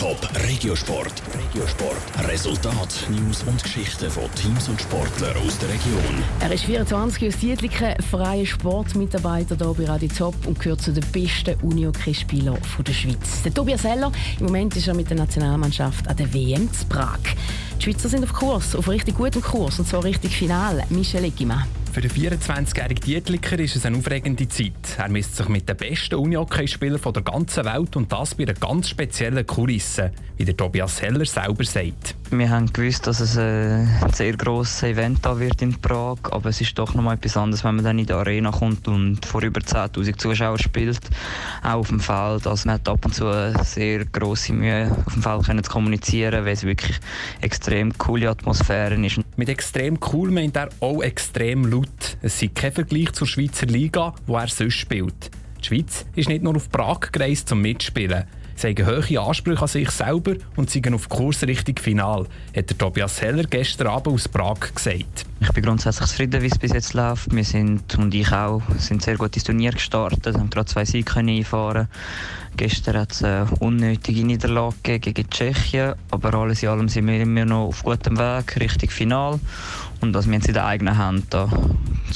Top Regiosport. Regiosport. Resultat, News und Geschichten von Teams und Sportlern aus der Region. Er ist 24 aus Dietliken, freier Sportmitarbeiter hier bei Radio Top und gehört zu den besten Unihockey-Spielern der Schweiz. Der Tobias Heller, im Moment ist er mit der Nationalmannschaft an der WM zu Prag. Die Schweizer sind auf Kurs, auf richtig gutem Kurs, und zwar richtig final. Michel Eggimann. Für den 24-jährigen Dietliker ist es eine aufregende Zeit. Er misst sich mit den besten Unihockey-Spielern der ganzen Welt und das bei einer ganz speziellen Kulisse, wie der Tobias Heller selber sagt. Wir haben gewusst, dass es ein sehr grosses Event da wird in Prag, aber es ist doch noch mal etwas anderes, wenn man dann in die Arena kommt und vor über 10'000 Zuschauern spielt, auch auf dem Feld. Also man hat ab und zu sehr grosse Mühe, auf dem Feld zu kommunizieren, weil es wirklich extrem coole Atmosphäre ist. Mit extrem cool meint er auch extrem laut. Es sei kein Vergleich zur Schweizer Liga, wo er sonst spielt. Die Schweiz ist nicht nur auf Prag gereist zum Mitspielen. Sie haben hohe Ansprüche an sich selber und sind auf Kurs Richtung Final, hat der Tobias Heller gestern Abend aus Prag gesagt. Ich bin grundsätzlich zufrieden, wie es bis jetzt läuft. Wir sind, und ich auch, sind sehr gut ins Turnier gestartet, haben gerade zwei Siege einfahren Gestern hat es eine unnötige Niederlage gegen Tschechien, aber alles in allem sind wir immer noch auf gutem Weg Richtung Final und das wir es in der eigenen Hand,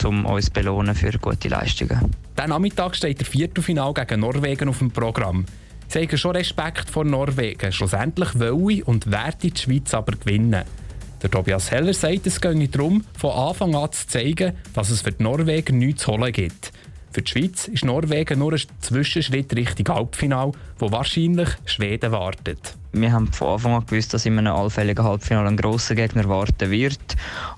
um uns belohnen für gute Leistungen. Diesen Nachmittag steht der Viertelfinal gegen Norwegen auf dem Programm zeigen schon Respekt vor Norwegen. Schlussendlich wollen und werden die Schweiz aber gewinnen. Der Tobias Heller sagt, es gehe darum, von Anfang an zu zeigen, dass es für die Norweger nichts zu holen gibt. Für die Schweiz ist Norwegen nur ein Zwischenschritt Richtung Halbfinale, wo wahrscheinlich Schweden wartet. Wir haben von Anfang an gewusst, dass in einem allfälligen Halbfinale ein grosser Gegner warten wird.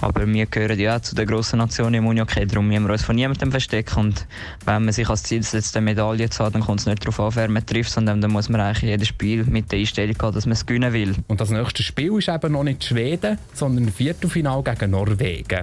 Aber wir gehören ja zu den grossen Nationen im Unihockey, darum müssen wir uns von niemandem verstecken. Und wenn man sich als Ziel setzt, eine Medaille zu haben, dann kommt es nicht darauf an, wer man trifft, sondern dann muss man eigentlich jedes Spiel mit der Einstellung haben, dass man es gewinnen will. Und das nächste Spiel ist eben noch nicht Schweden, sondern ein Viertelfinale gegen Norwegen.